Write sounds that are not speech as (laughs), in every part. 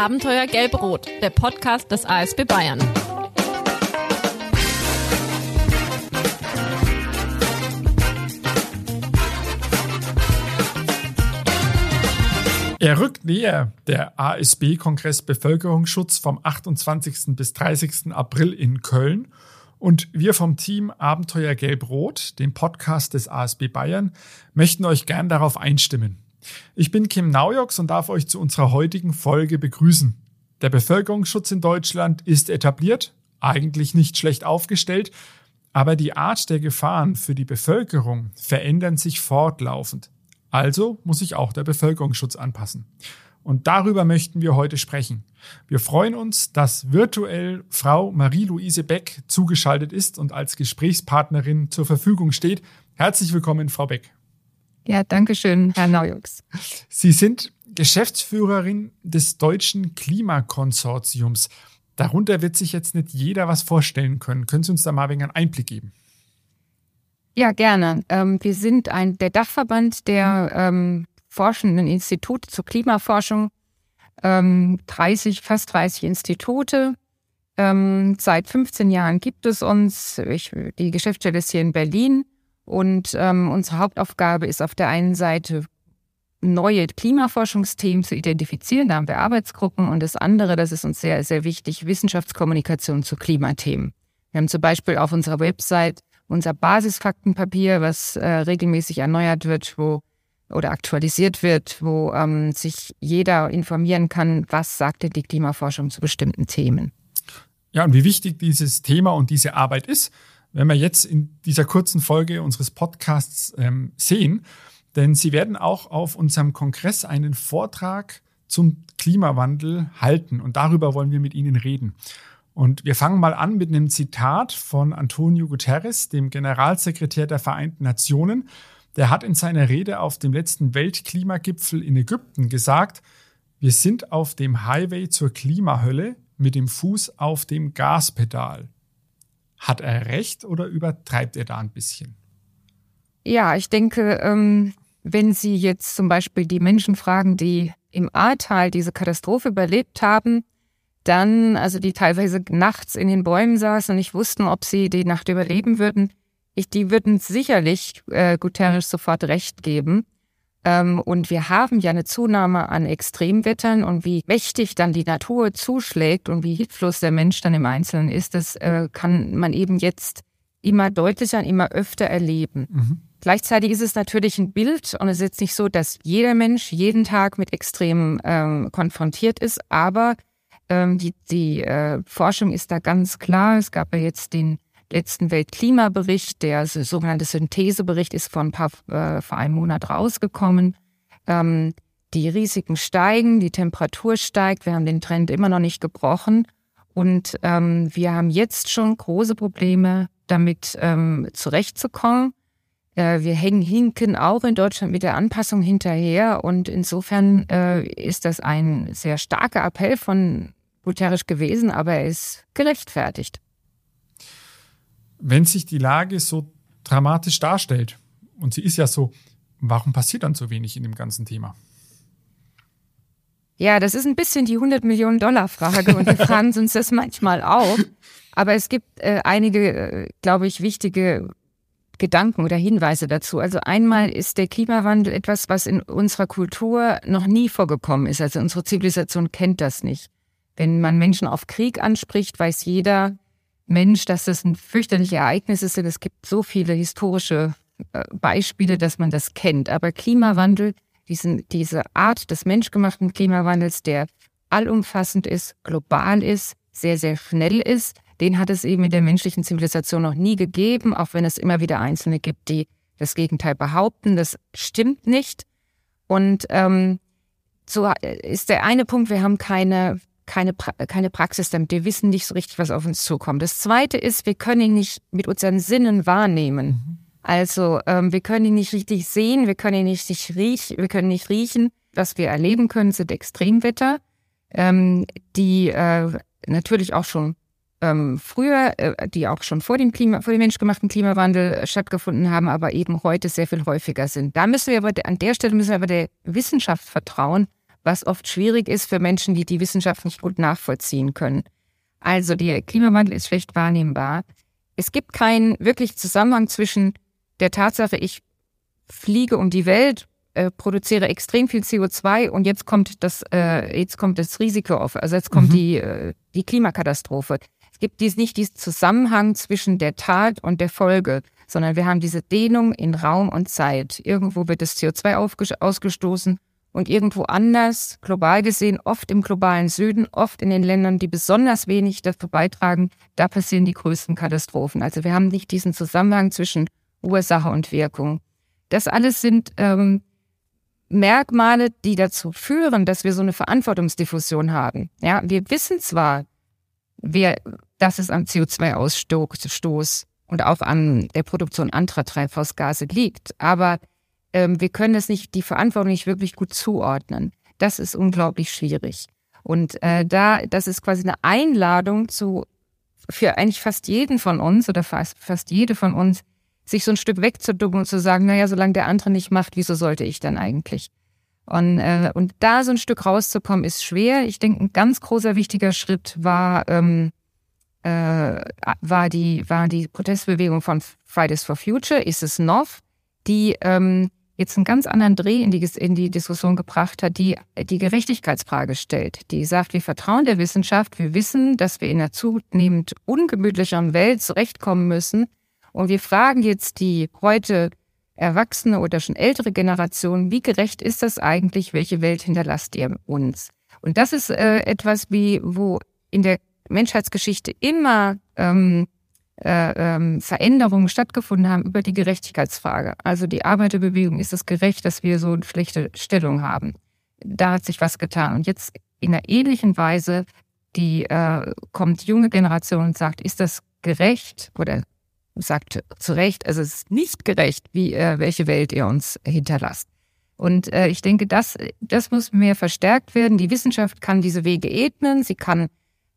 Abenteuer Gelb-Rot, der Podcast des ASB Bayern. Er rückt näher, der ASB-Kongress Bevölkerungsschutz vom 28. bis 30. April in Köln. Und wir vom Team Abenteuer Gelb-Rot, dem Podcast des ASB Bayern, möchten euch gern darauf einstimmen. Ich bin Kim Naujoks und darf euch zu unserer heutigen Folge begrüßen. Der Bevölkerungsschutz in Deutschland ist etabliert, eigentlich nicht schlecht aufgestellt, aber die Art der Gefahren für die Bevölkerung verändern sich fortlaufend. Also muss sich auch der Bevölkerungsschutz anpassen. Und darüber möchten wir heute sprechen. Wir freuen uns, dass virtuell Frau Marie-Louise Beck zugeschaltet ist und als Gesprächspartnerin zur Verfügung steht. Herzlich willkommen, Frau Beck. Ja, danke schön, Herr Naujux. Sie sind Geschäftsführerin des Deutschen Klimakonsortiums. Darunter wird sich jetzt nicht jeder was vorstellen können. Können Sie uns da mal ein wenig einen Einblick geben? Ja, gerne. Ähm, wir sind ein, der Dachverband der ähm, forschenden Institute zur Klimaforschung. Ähm, 30, fast 30 Institute. Ähm, seit 15 Jahren gibt es uns. Ich, die Geschäftsstelle ist hier in Berlin. Und ähm, unsere Hauptaufgabe ist auf der einen Seite neue Klimaforschungsthemen zu identifizieren. Da haben wir Arbeitsgruppen. Und das andere, das ist uns sehr, sehr wichtig, Wissenschaftskommunikation zu Klimathemen. Wir haben zum Beispiel auf unserer Website unser Basisfaktenpapier, was äh, regelmäßig erneuert wird, wo oder aktualisiert wird, wo ähm, sich jeder informieren kann, was sagte die Klimaforschung zu bestimmten Themen. Ja, und wie wichtig dieses Thema und diese Arbeit ist, werden wir jetzt in dieser kurzen Folge unseres Podcasts ähm, sehen. Denn Sie werden auch auf unserem Kongress einen Vortrag zum Klimawandel halten und darüber wollen wir mit Ihnen reden. Und wir fangen mal an mit einem Zitat von Antonio Guterres, dem Generalsekretär der Vereinten Nationen. Der hat in seiner Rede auf dem letzten Weltklimagipfel in Ägypten gesagt, wir sind auf dem Highway zur Klimahölle mit dem Fuß auf dem Gaspedal. Hat er recht oder übertreibt er da ein bisschen? Ja, ich denke, ähm, wenn Sie jetzt zum Beispiel die Menschen fragen, die im Ahrtal diese Katastrophe überlebt haben, dann, also die teilweise nachts in den Bäumen saßen und nicht wussten, ob sie die Nacht überleben würden, ich, die würden sicherlich äh, Guterres sofort recht geben. Ähm, und wir haben ja eine Zunahme an Extremwettern und wie mächtig dann die Natur zuschlägt und wie hilflos der Mensch dann im Einzelnen ist, das äh, kann man eben jetzt immer deutlicher und immer öfter erleben. Mhm. Gleichzeitig ist es natürlich ein Bild und es ist jetzt nicht so, dass jeder Mensch jeden Tag mit Extremen ähm, konfrontiert ist, aber ähm, die, die äh, Forschung ist da ganz klar. Es gab ja jetzt den letzten Weltklimabericht, der sogenannte Synthesebericht ist vor ein paar, äh, vor einem Monat rausgekommen. Ähm, die Risiken steigen, die Temperatur steigt, wir haben den Trend immer noch nicht gebrochen und ähm, wir haben jetzt schon große Probleme damit ähm, zurechtzukommen. Äh, wir hängen hinken auch in Deutschland mit der Anpassung hinterher und insofern äh, ist das ein sehr starker Appell von Guterres gewesen, aber er ist gerechtfertigt wenn sich die Lage so dramatisch darstellt, und sie ist ja so, warum passiert dann so wenig in dem ganzen Thema? Ja, das ist ein bisschen die 100 Millionen Dollar Frage und wir (laughs) fragen uns das manchmal auch. Aber es gibt äh, einige, äh, glaube ich, wichtige Gedanken oder Hinweise dazu. Also einmal ist der Klimawandel etwas, was in unserer Kultur noch nie vorgekommen ist. Also unsere Zivilisation kennt das nicht. Wenn man Menschen auf Krieg anspricht, weiß jeder, Mensch, dass das ein fürchterliches Ereignis ist. Es gibt so viele historische äh, Beispiele, dass man das kennt. Aber Klimawandel, diesen, diese Art des menschgemachten Klimawandels, der allumfassend ist, global ist, sehr, sehr schnell ist, den hat es eben in der menschlichen Zivilisation noch nie gegeben, auch wenn es immer wieder Einzelne gibt, die das Gegenteil behaupten. Das stimmt nicht. Und ähm, so ist der eine Punkt, wir haben keine keine, keine Praxis damit. Wir wissen nicht so richtig, was auf uns zukommt. Das Zweite ist, wir können ihn nicht mit unseren Sinnen wahrnehmen. Also ähm, wir können ihn nicht richtig sehen, wir können ihn nicht, nicht riechen, wir können nicht riechen. Was wir erleben können, sind Extremwetter, ähm, die äh, natürlich auch schon ähm, früher, äh, die auch schon vor dem Klima, vor dem menschgemachten Klimawandel äh, stattgefunden haben, aber eben heute sehr viel häufiger sind. Da müssen wir aber an der Stelle müssen wir aber der Wissenschaft vertrauen, was oft schwierig ist für Menschen, die die Wissenschaft nicht gut nachvollziehen können. Also der Klimawandel ist schlecht wahrnehmbar. Es gibt keinen wirklichen Zusammenhang zwischen der Tatsache, ich fliege um die Welt, äh, produziere extrem viel CO2 und jetzt kommt das, äh, jetzt kommt das Risiko auf, also jetzt kommt mhm. die, äh, die Klimakatastrophe. Es gibt dies nicht diesen Zusammenhang zwischen der Tat und der Folge, sondern wir haben diese Dehnung in Raum und Zeit. Irgendwo wird das CO2 ausgestoßen und irgendwo anders, global gesehen, oft im globalen Süden, oft in den Ländern, die besonders wenig dazu beitragen, da passieren die größten Katastrophen. Also wir haben nicht diesen Zusammenhang zwischen Ursache und Wirkung. Das alles sind ähm, Merkmale, die dazu führen, dass wir so eine Verantwortungsdiffusion haben. Ja, wir wissen zwar, wer, dass es am CO2-Ausstoß und auch an der Produktion anderer Treibhausgase liegt, aber ähm, wir können das nicht, die Verantwortung nicht wirklich gut zuordnen. Das ist unglaublich schwierig. Und äh, da, das ist quasi eine Einladung zu für eigentlich fast jeden von uns oder fast, fast jede von uns, sich so ein Stück wegzuducken und zu sagen, naja, solange der andere nicht macht, wieso sollte ich dann eigentlich? Und, äh, und da so ein Stück rauszukommen, ist schwer. Ich denke, ein ganz großer wichtiger Schritt war, ähm, äh, war, die, war die Protestbewegung von Fridays for Future, ist es noch, die ähm, jetzt einen ganz anderen Dreh in die, in die Diskussion gebracht hat, die die Gerechtigkeitsfrage stellt. Die sagt, wir vertrauen der Wissenschaft, wir wissen, dass wir in einer zunehmend ungemütlicheren Welt zurechtkommen müssen. Und wir fragen jetzt die heute erwachsene oder schon ältere Generation, wie gerecht ist das eigentlich? Welche Welt hinterlasst ihr uns? Und das ist äh, etwas, wie, wo in der Menschheitsgeschichte immer ähm, äh, ähm, Veränderungen stattgefunden haben über die Gerechtigkeitsfrage. Also die Arbeiterbewegung, ist es gerecht, dass wir so eine schlechte Stellung haben? Da hat sich was getan. Und jetzt in einer ähnlichen Weise, die äh, kommt junge Generation und sagt, ist das gerecht oder sagt zu Recht, also es ist nicht gerecht, wie äh, welche Welt ihr uns hinterlasst. Und äh, ich denke, das, das muss mehr verstärkt werden. Die Wissenschaft kann diese Wege ebnen, sie kann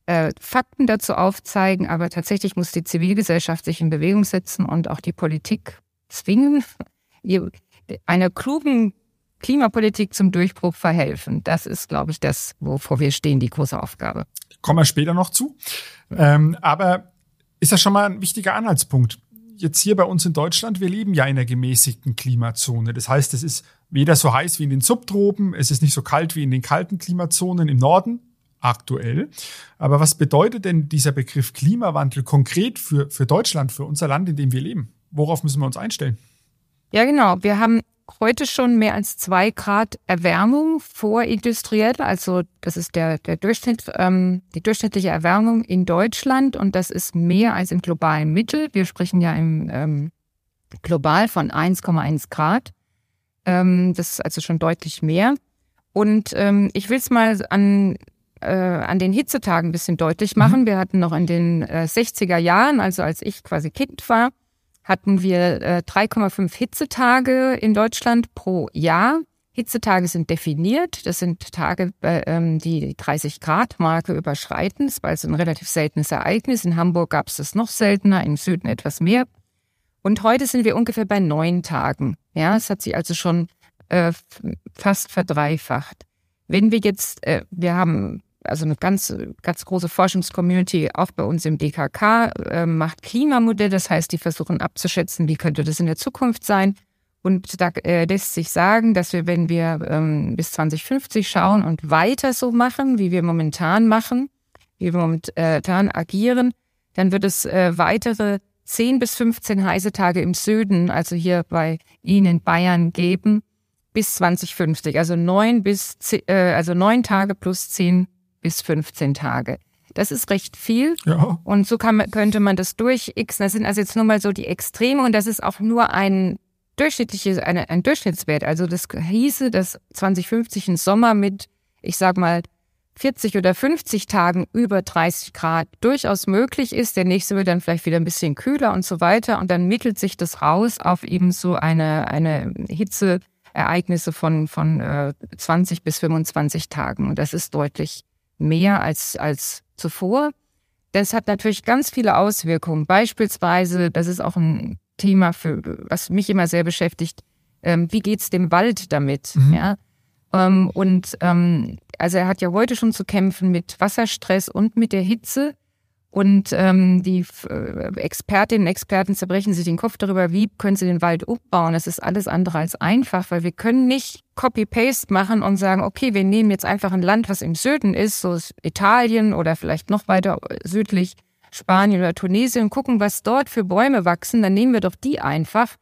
äh, Fakten dazu aufzeigen, aber tatsächlich muss die Zivilgesellschaft sich in Bewegung setzen und auch die Politik zwingen, (laughs) einer klugen Klimapolitik zum Durchbruch verhelfen. Das ist, glaube ich, das, wovor wir stehen, die große Aufgabe. Kommen wir später noch zu. Ähm, aber ist das schon mal ein wichtiger Anhaltspunkt. Jetzt hier bei uns in Deutschland, wir leben ja in einer gemäßigten Klimazone. Das heißt, es ist weder so heiß wie in den Subtropen, es ist nicht so kalt wie in den kalten Klimazonen im Norden, aktuell. Aber was bedeutet denn dieser Begriff Klimawandel konkret für, für Deutschland, für unser Land, in dem wir leben? Worauf müssen wir uns einstellen? Ja, genau. Wir haben heute schon mehr als zwei Grad Erwärmung vorindustriell. Also das ist der, der Durchschnitt, ähm, die durchschnittliche Erwärmung in Deutschland und das ist mehr als im globalen Mittel. Wir sprechen ja im ähm, global von 1,1 Grad. Ähm, das ist also schon deutlich mehr. Und ähm, ich will es mal an äh, an den Hitzetagen ein bisschen deutlich machen. Mhm. Wir hatten noch in den äh, 60er Jahren, also als ich quasi Kind war, hatten wir äh, 3,5 Hitzetage in Deutschland pro Jahr. Hitzetage sind definiert. Das sind Tage, ähm, die die 30 Grad Marke überschreiten. Das war also ein relativ seltenes Ereignis. In Hamburg gab es das noch seltener, im Süden etwas mehr. Und heute sind wir ungefähr bei neun Tagen. Ja, es hat sich also schon äh, fast verdreifacht. Wenn wir jetzt, äh, wir haben also eine ganz, ganz große Forschungscommunity auch bei uns im DKK äh, macht Klimamodelle. Das heißt, die versuchen abzuschätzen, wie könnte das in der Zukunft sein. Und da äh, lässt sich sagen, dass wir, wenn wir ähm, bis 2050 schauen und weiter so machen, wie wir momentan machen, wie wir momentan agieren, dann wird es äh, weitere 10 bis 15 heiße Tage im Süden, also hier bei Ihnen in Bayern geben, bis 2050. Also neun bis, äh, also neun Tage plus zehn bis 15 Tage. Das ist recht viel. Ja. Und so kann, könnte man das durch X. Das sind also jetzt nur mal so die Extreme und das ist auch nur ein durchschnittliches, eine, ein Durchschnittswert. Also das hieße, dass 2050 ein Sommer mit, ich sag mal, 40 oder 50 Tagen über 30 Grad durchaus möglich ist. Der nächste wird dann vielleicht wieder ein bisschen kühler und so weiter. Und dann mittelt sich das raus auf eben so eine, eine Hitzeereignisse von, von äh, 20 bis 25 Tagen. Und das ist deutlich mehr als, als zuvor. Das hat natürlich ganz viele Auswirkungen. Beispielsweise, das ist auch ein Thema, für, was mich immer sehr beschäftigt, ähm, wie geht's dem Wald damit? Mhm. Ja? Ähm, und ähm, also er hat ja heute schon zu kämpfen mit Wasserstress und mit der Hitze. Und ähm, die äh, Expertinnen und Experten zerbrechen sich den Kopf darüber, wie können sie den Wald umbauen. Das ist alles andere als einfach, weil wir können nicht Copy-Paste machen und sagen, okay, wir nehmen jetzt einfach ein Land, was im Süden ist, so ist Italien oder vielleicht noch weiter südlich Spanien oder Tunesien, gucken, was dort für Bäume wachsen, dann nehmen wir doch die einfach.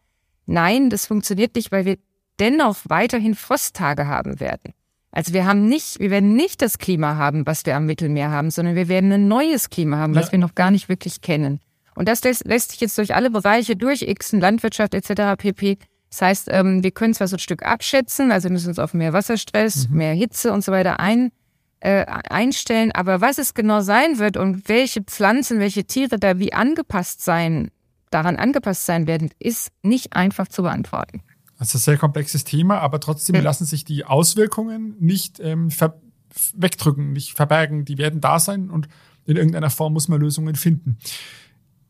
Nein, das funktioniert nicht, weil wir dennoch weiterhin Frosttage haben werden. Also wir haben nicht, wir werden nicht das Klima haben, was wir am Mittelmeer haben, sondern wir werden ein neues Klima haben, was ja. wir noch gar nicht wirklich kennen. Und das lässt, lässt sich jetzt durch alle Bereiche durchixen, Landwirtschaft etc. pp. Das heißt, ähm, wir können zwar so ein Stück abschätzen, also müssen uns auf mehr Wasserstress, mhm. mehr Hitze und so weiter ein, äh, einstellen, aber was es genau sein wird und welche Pflanzen, welche Tiere da wie angepasst sein, daran angepasst sein werden, ist nicht einfach zu beantworten. Das ist ein sehr komplexes Thema, aber trotzdem mhm. lassen sich die Auswirkungen nicht ähm, wegdrücken, nicht verbergen. Die werden da sein und in irgendeiner Form muss man Lösungen finden.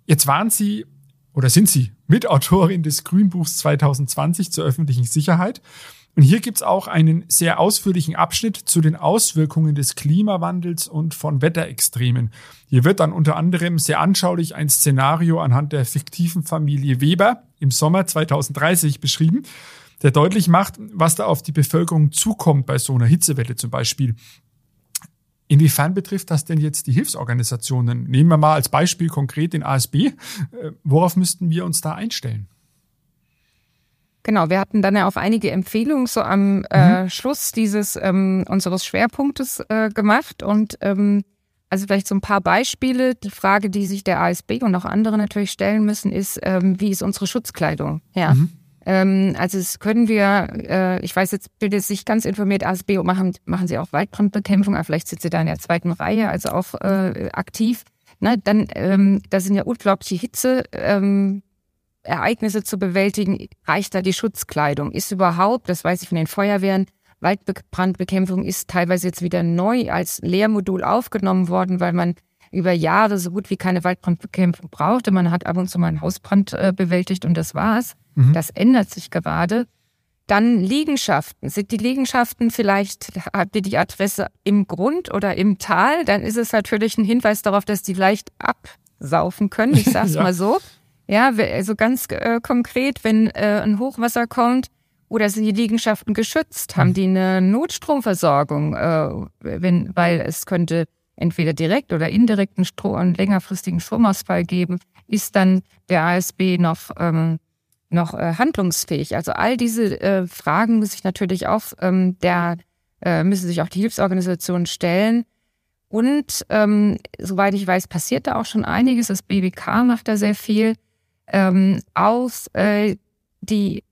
Jetzt waren Sie oder sind Sie Mitautorin des Grünbuchs 2020 zur öffentlichen Sicherheit. Und hier gibt's auch einen sehr ausführlichen Abschnitt zu den Auswirkungen des Klimawandels und von Wetterextremen. Hier wird dann unter anderem sehr anschaulich ein Szenario anhand der fiktiven Familie Weber im Sommer 2030 beschrieben, der deutlich macht, was da auf die Bevölkerung zukommt bei so einer Hitzewelle zum Beispiel. Inwiefern betrifft das denn jetzt die Hilfsorganisationen? Nehmen wir mal als Beispiel konkret den ASB. Äh, worauf müssten wir uns da einstellen? Genau, wir hatten dann ja auf einige Empfehlungen so am äh, mhm. Schluss dieses ähm, unseres Schwerpunktes äh, gemacht und ähm, also vielleicht so ein paar Beispiele. Die Frage, die sich der ASB und auch andere natürlich stellen müssen, ist, ähm, wie ist unsere Schutzkleidung? Ja. Mhm. Ähm, also es können wir, äh, ich weiß jetzt, bin jetzt nicht ganz informiert, ASB machen, machen sie auch Waldbrandbekämpfung, aber vielleicht sitzt sie da in der zweiten Reihe, also auch äh, aktiv. Na, dann, ähm, da sind ja unglaubliche Hitze. Ähm, Ereignisse zu bewältigen, reicht da die Schutzkleidung? Ist überhaupt, das weiß ich von den Feuerwehren, Waldbrandbekämpfung ist teilweise jetzt wieder neu als Lehrmodul aufgenommen worden, weil man über Jahre so gut wie keine Waldbrandbekämpfung brauchte. Man hat ab und zu mal einen Hausbrand äh, bewältigt und das war's. Mhm. Das ändert sich gerade. Dann Liegenschaften. Sind die Liegenschaften vielleicht, habt ihr die Adresse im Grund oder im Tal? Dann ist es natürlich ein Hinweis darauf, dass die leicht absaufen können. Ich sag's (laughs) ja. mal so. Ja, also ganz äh, konkret, wenn äh, ein Hochwasser kommt oder sind die Liegenschaften geschützt, haben hm. die eine Notstromversorgung, äh, wenn, weil es könnte entweder direkt oder indirekten Strom, einen längerfristigen Stromausfall geben, ist dann der ASB noch ähm, noch äh, handlungsfähig? Also all diese äh, Fragen muss sich natürlich auch ähm, der äh, müssen sich auch die Hilfsorganisationen stellen. Und ähm, soweit ich weiß, passiert da auch schon einiges. Das BBK macht da sehr viel ähm, aus, äh, die,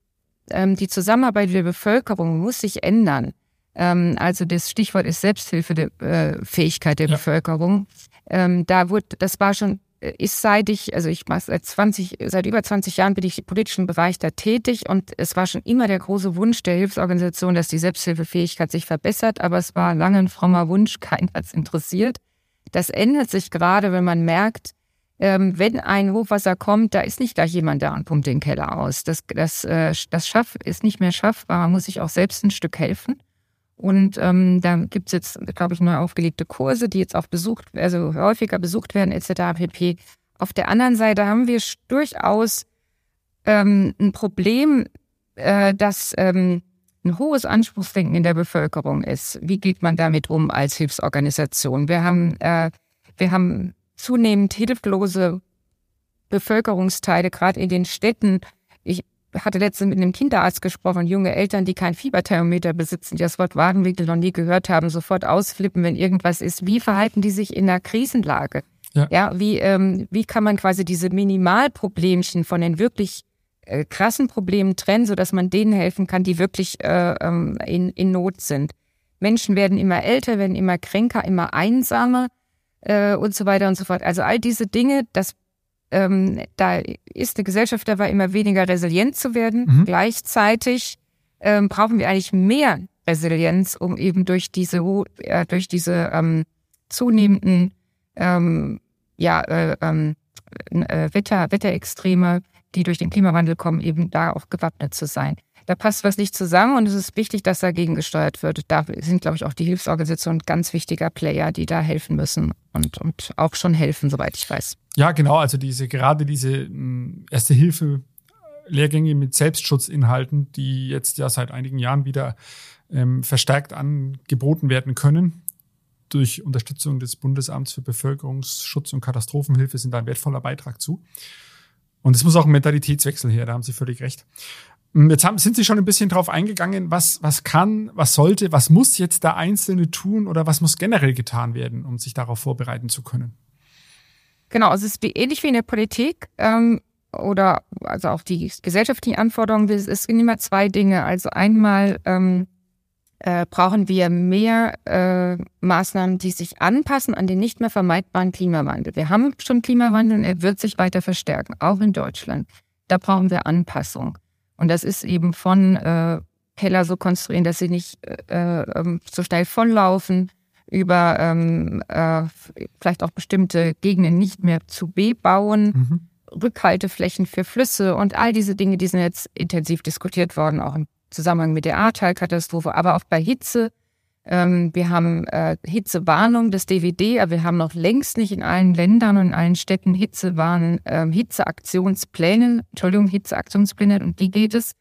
ähm, die Zusammenarbeit der Bevölkerung muss sich ändern. Ähm, also das Stichwort ist Selbsthilfefähigkeit der ja. Bevölkerung. Ähm, da wurde, das war schon, äh, ist seit ich, also ich mache seit 20, seit über 20 Jahren bin ich im politischen Bereich da tätig und es war schon immer der große Wunsch der Hilfsorganisation, dass die Selbsthilfefähigkeit sich verbessert, aber es war lange ein frommer Wunsch, (laughs) keiner hat es interessiert. Das ändert sich gerade, wenn man merkt, ähm, wenn ein Hochwasser kommt, da ist nicht gleich jemand da und pumpt den Keller aus. Das, das, äh, das Schaff ist nicht mehr schaffbar. Man muss sich auch selbst ein Stück helfen. Und ähm, da gibt's jetzt, glaube ich, neu aufgelegte Kurse, die jetzt auch besucht, also häufiger besucht werden, etc. pp. Auf der anderen Seite haben wir durchaus ähm, ein Problem, äh, dass ähm, ein hohes Anspruchsdenken in der Bevölkerung ist. Wie geht man damit um als Hilfsorganisation? Wir haben, äh, wir haben zunehmend hilflose Bevölkerungsteile, gerade in den Städten. Ich hatte letztens mit einem Kinderarzt gesprochen, junge Eltern, die kein Fieberthermometer besitzen, die das Wort Wadenwinkel noch nie gehört haben, sofort ausflippen, wenn irgendwas ist. Wie verhalten die sich in einer Krisenlage? Ja, ja wie, ähm, wie kann man quasi diese Minimalproblemchen von den wirklich äh, krassen Problemen trennen, sodass man denen helfen kann, die wirklich äh, ähm, in, in Not sind? Menschen werden immer älter, werden immer kränker, immer einsamer äh, und so weiter und so fort. Also all diese Dinge, das ähm, da ist eine Gesellschaft dabei, immer weniger resilient zu werden. Mhm. Gleichzeitig ähm, brauchen wir eigentlich mehr Resilienz, um eben durch diese äh, durch diese ähm, zunehmenden ähm, ja, äh, ähm, äh, Wetter, Wetterextreme, die durch den Klimawandel kommen, eben da auch gewappnet zu sein. Da passt was nicht zusammen und es ist wichtig, dass dagegen gesteuert wird. Da sind, glaube ich, auch die Hilfsorganisationen ganz wichtiger Player, die da helfen müssen und, und auch schon helfen, soweit ich weiß. Ja, genau. Also diese, gerade diese Erste Hilfe Lehrgänge mit Selbstschutzinhalten, die jetzt ja seit einigen Jahren wieder ähm, verstärkt angeboten werden können. Durch Unterstützung des Bundesamts für Bevölkerungsschutz und Katastrophenhilfe sind da ein wertvoller Beitrag zu. Und es muss auch ein Mentalitätswechsel her, da haben Sie völlig recht. Hm, jetzt haben, sind Sie schon ein bisschen drauf eingegangen, was, was kann, was sollte, was muss jetzt der Einzelne tun oder was muss generell getan werden, um sich darauf vorbereiten zu können? Genau, also es ist ähnlich wie in der Politik ähm, oder also auch die gesellschaftlichen Anforderungen. Es sind immer zwei Dinge. Also einmal ähm, äh, brauchen wir mehr äh, Maßnahmen, die sich anpassen an den nicht mehr vermeidbaren Klimawandel. Wir haben schon Klimawandel und er wird sich weiter verstärken, auch in Deutschland. Da brauchen wir Anpassung. Und das ist eben von äh, Keller so konstruieren, dass sie nicht äh, äh, so schnell volllaufen, über ähm, äh, vielleicht auch bestimmte Gegenden nicht mehr zu bebauen, mhm. Rückhalteflächen für Flüsse und all diese Dinge, die sind jetzt intensiv diskutiert worden, auch im Zusammenhang mit der Ahrtal-Katastrophe, aber auch bei Hitze. Ähm, wir haben äh, Hitzewarnung des DWD, aber wir haben noch längst nicht in allen Ländern und in allen Städten Hitzewarnen, ähm, Hitzeaktionspläne, Entschuldigung, Hitzeaktionspläne, und die geht es.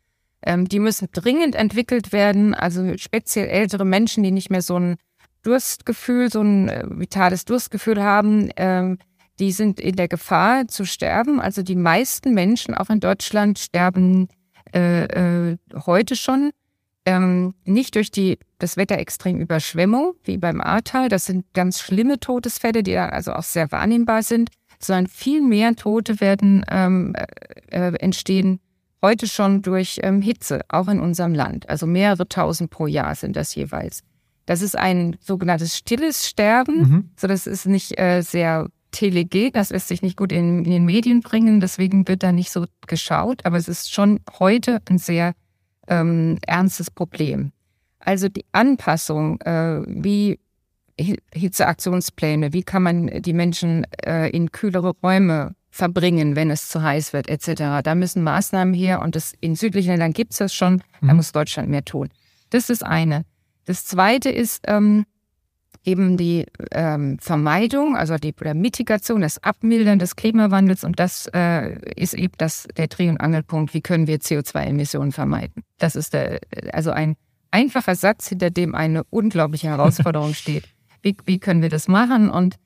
Ähm, die müssen dringend entwickelt werden, also speziell ältere Menschen, die nicht mehr so ein Durstgefühl, so ein äh, vitales Durstgefühl haben, ähm, die sind in der Gefahr zu sterben. Also die meisten Menschen, auch in Deutschland, sterben äh, äh, heute schon ähm, nicht durch die, das Wetterextremüberschwemmung, wie beim Ahrtal. Das sind ganz schlimme Todesfälle, die da also auch sehr wahrnehmbar sind, sondern viel mehr Tote werden ähm, äh, entstehen heute schon durch ähm, Hitze, auch in unserem Land. Also mehrere tausend pro Jahr sind das jeweils. Das ist ein sogenanntes stilles Sterben. Mhm. So, das ist nicht äh, sehr telegen, das lässt sich nicht gut in, in, den Medien bringen, deswegen wird da nicht so geschaut, aber es ist schon heute ein sehr ähm, ernstes Problem. Also die Anpassung, äh, wie Hitzeaktionspläne, wie kann man die Menschen äh, in kühlere Räume verbringen, wenn es zu heiß wird, etc. Da müssen Maßnahmen her und das, in südlichen Ländern gibt es das schon, mhm. da muss Deutschland mehr tun. Das ist eine. Das zweite ist ähm, eben die ähm, Vermeidung, also die oder Mitigation, das Abmildern des Klimawandels und das äh, ist eben das der Dreh- und Angelpunkt. Wie können wir CO2-Emissionen vermeiden? Das ist der, also ein einfacher Satz, hinter dem eine unglaubliche (laughs) Herausforderung steht. Wie, wie können wir das machen? Und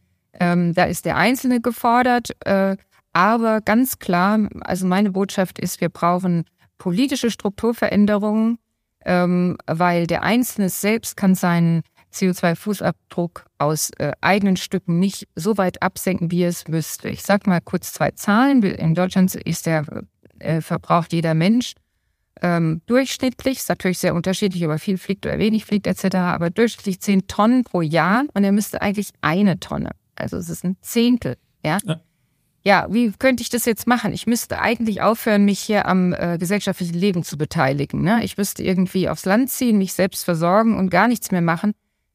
ähm, da ist der Einzelne gefordert, äh, aber ganz klar, also meine Botschaft ist, wir brauchen politische Strukturveränderungen, ähm, weil der Einzelne selbst kann seinen CO2-Fußabdruck aus äh, eigenen Stücken nicht so weit absenken, wie es müsste. Ich sage mal kurz zwei Zahlen. In Deutschland ist der äh, verbraucht jeder Mensch ähm, durchschnittlich, ist natürlich sehr unterschiedlich, ob er viel fliegt oder wenig fliegt etc., aber durchschnittlich zehn Tonnen pro Jahr und er müsste eigentlich eine Tonne. Also es ist ein Zehntel. Ja? ja ja, wie könnte ich das jetzt machen? Ich müsste eigentlich aufhören, mich hier am äh, gesellschaftlichen Leben zu beteiligen. Ne? Ich müsste irgendwie aufs Land ziehen, mich selbst versorgen und gar nichts mehr machen.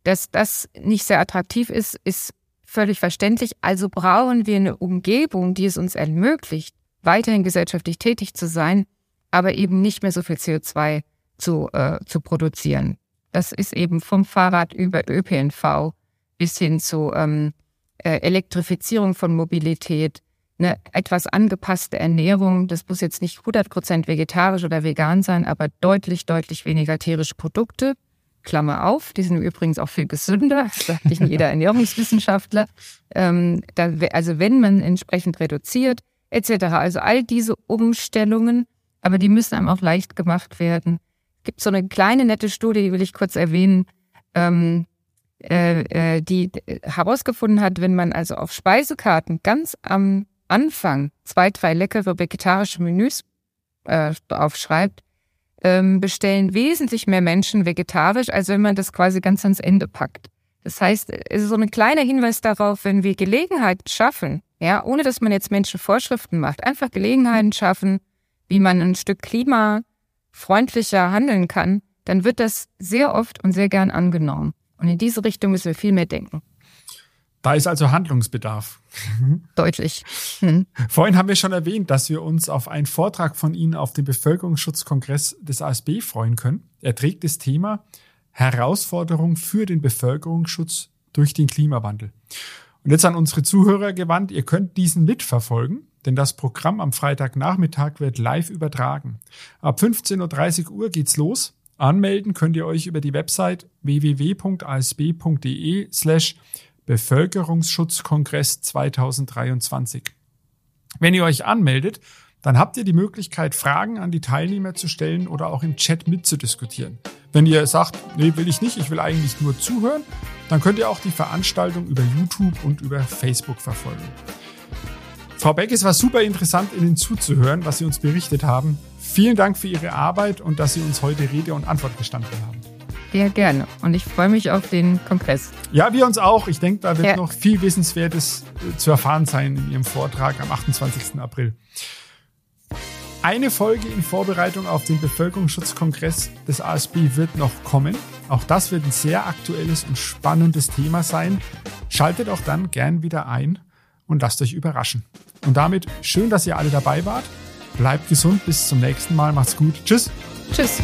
Dass das nicht sehr attraktiv ist, ist völlig verständlich. Also brauchen wir eine Umgebung, die es uns ermöglicht, weiterhin gesellschaftlich tätig zu sein, aber eben nicht mehr so viel CO2 zu, äh, zu produzieren. Das ist eben vom Fahrrad über ÖPNV bis hin zu ähm, äh, Elektrifizierung von Mobilität, eine etwas angepasste Ernährung. Das muss jetzt nicht 100% vegetarisch oder vegan sein, aber deutlich, deutlich weniger tierische Produkte. Klammer auf, die sind übrigens auch viel gesünder, das sagt nicht jeder (laughs) Ernährungswissenschaftler. Ähm, da, also wenn man entsprechend reduziert, etc. Also all diese Umstellungen, aber die müssen einem auch leicht gemacht werden. Es gibt so eine kleine nette Studie, die will ich kurz erwähnen, ähm, äh, äh, die herausgefunden hat, wenn man also auf Speisekarten ganz am Anfang zwei, drei leckere vegetarische Menüs äh, aufschreibt, ähm, bestellen wesentlich mehr Menschen vegetarisch, als wenn man das quasi ganz ans Ende packt. Das heißt, es ist so ein kleiner Hinweis darauf, wenn wir Gelegenheiten schaffen, ja, ohne dass man jetzt Menschen Vorschriften macht, einfach Gelegenheiten schaffen, wie man ein Stück klimafreundlicher handeln kann, dann wird das sehr oft und sehr gern angenommen. Und in diese Richtung müssen wir viel mehr denken. Da ist also Handlungsbedarf. Deutlich. Hm. (laughs) Vorhin haben wir schon erwähnt, dass wir uns auf einen Vortrag von Ihnen auf dem Bevölkerungsschutzkongress des ASB freuen können. Er trägt das Thema Herausforderung für den Bevölkerungsschutz durch den Klimawandel. Und jetzt an unsere Zuhörer gewandt, ihr könnt diesen mitverfolgen, denn das Programm am Freitagnachmittag wird live übertragen. Ab 15.30 Uhr geht's los. Anmelden könnt ihr euch über die Website www.asb.de slash Bevölkerungsschutzkongress 2023. Wenn ihr euch anmeldet, dann habt ihr die Möglichkeit, Fragen an die Teilnehmer zu stellen oder auch im Chat mitzudiskutieren. Wenn ihr sagt, nee, will ich nicht, ich will eigentlich nur zuhören, dann könnt ihr auch die Veranstaltung über YouTube und über Facebook verfolgen. Frau Beck, es war super interessant, Ihnen zuzuhören, was Sie uns berichtet haben. Vielen Dank für Ihre Arbeit und dass Sie uns heute Rede und Antwort gestanden haben. Sehr gerne. Und ich freue mich auf den Kongress. Ja, wir uns auch. Ich denke, da wird ja. noch viel Wissenswertes äh, zu erfahren sein in Ihrem Vortrag am 28. April. Eine Folge in Vorbereitung auf den Bevölkerungsschutzkongress des ASB wird noch kommen. Auch das wird ein sehr aktuelles und spannendes Thema sein. Schaltet auch dann gern wieder ein und lasst euch überraschen. Und damit schön, dass ihr alle dabei wart. Bleibt gesund, bis zum nächsten Mal. Macht's gut. Tschüss. Tschüss.